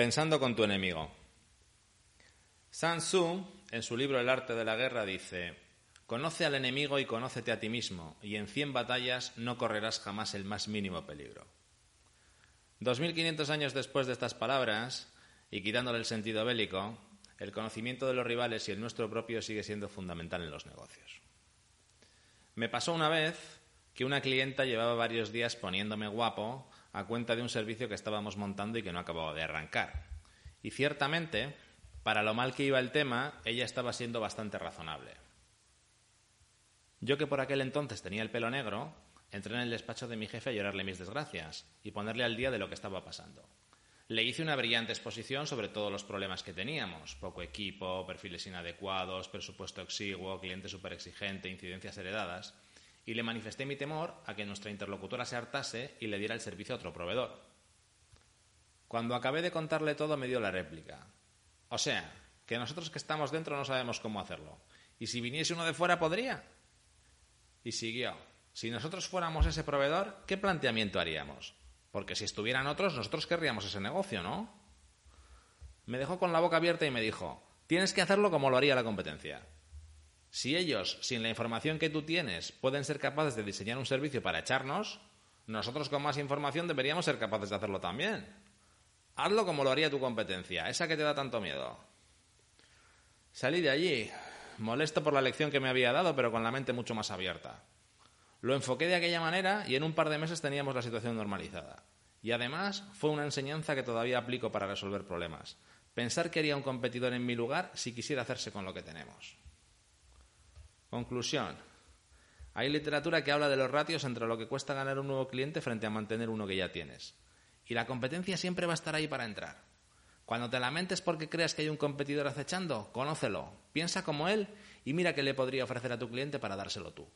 Pensando con tu enemigo. Sun Tzu, en su libro El arte de la guerra, dice, Conoce al enemigo y conócete a ti mismo, y en cien batallas no correrás jamás el más mínimo peligro. 2500 años después de estas palabras, y quitándole el sentido bélico, el conocimiento de los rivales y el nuestro propio sigue siendo fundamental en los negocios. Me pasó una vez que una clienta llevaba varios días poniéndome guapo a cuenta de un servicio que estábamos montando y que no acababa de arrancar. Y ciertamente, para lo mal que iba el tema, ella estaba siendo bastante razonable. Yo que por aquel entonces tenía el pelo negro, entré en el despacho de mi jefe a llorarle mis desgracias y ponerle al día de lo que estaba pasando. Le hice una brillante exposición sobre todos los problemas que teníamos. Poco equipo, perfiles inadecuados, presupuesto exiguo, cliente súper exigente, incidencias heredadas y le manifesté mi temor a que nuestra interlocutora se hartase y le diera el servicio a otro proveedor. Cuando acabé de contarle todo me dio la réplica. O sea, que nosotros que estamos dentro no sabemos cómo hacerlo. ¿Y si viniese uno de fuera podría? Y siguió. Si nosotros fuéramos ese proveedor, ¿qué planteamiento haríamos? Porque si estuvieran otros, nosotros querríamos ese negocio, ¿no? Me dejó con la boca abierta y me dijo, tienes que hacerlo como lo haría la competencia. Si ellos, sin la información que tú tienes, pueden ser capaces de diseñar un servicio para echarnos, nosotros con más información deberíamos ser capaces de hacerlo también. Hazlo como lo haría tu competencia, esa que te da tanto miedo. Salí de allí, molesto por la lección que me había dado, pero con la mente mucho más abierta. Lo enfoqué de aquella manera y en un par de meses teníamos la situación normalizada. Y además fue una enseñanza que todavía aplico para resolver problemas. Pensar que haría un competidor en mi lugar si quisiera hacerse con lo que tenemos. Conclusión. Hay literatura que habla de los ratios entre lo que cuesta ganar un nuevo cliente frente a mantener uno que ya tienes. Y la competencia siempre va a estar ahí para entrar. Cuando te lamentes porque creas que hay un competidor acechando, conócelo, piensa como él y mira qué le podría ofrecer a tu cliente para dárselo tú.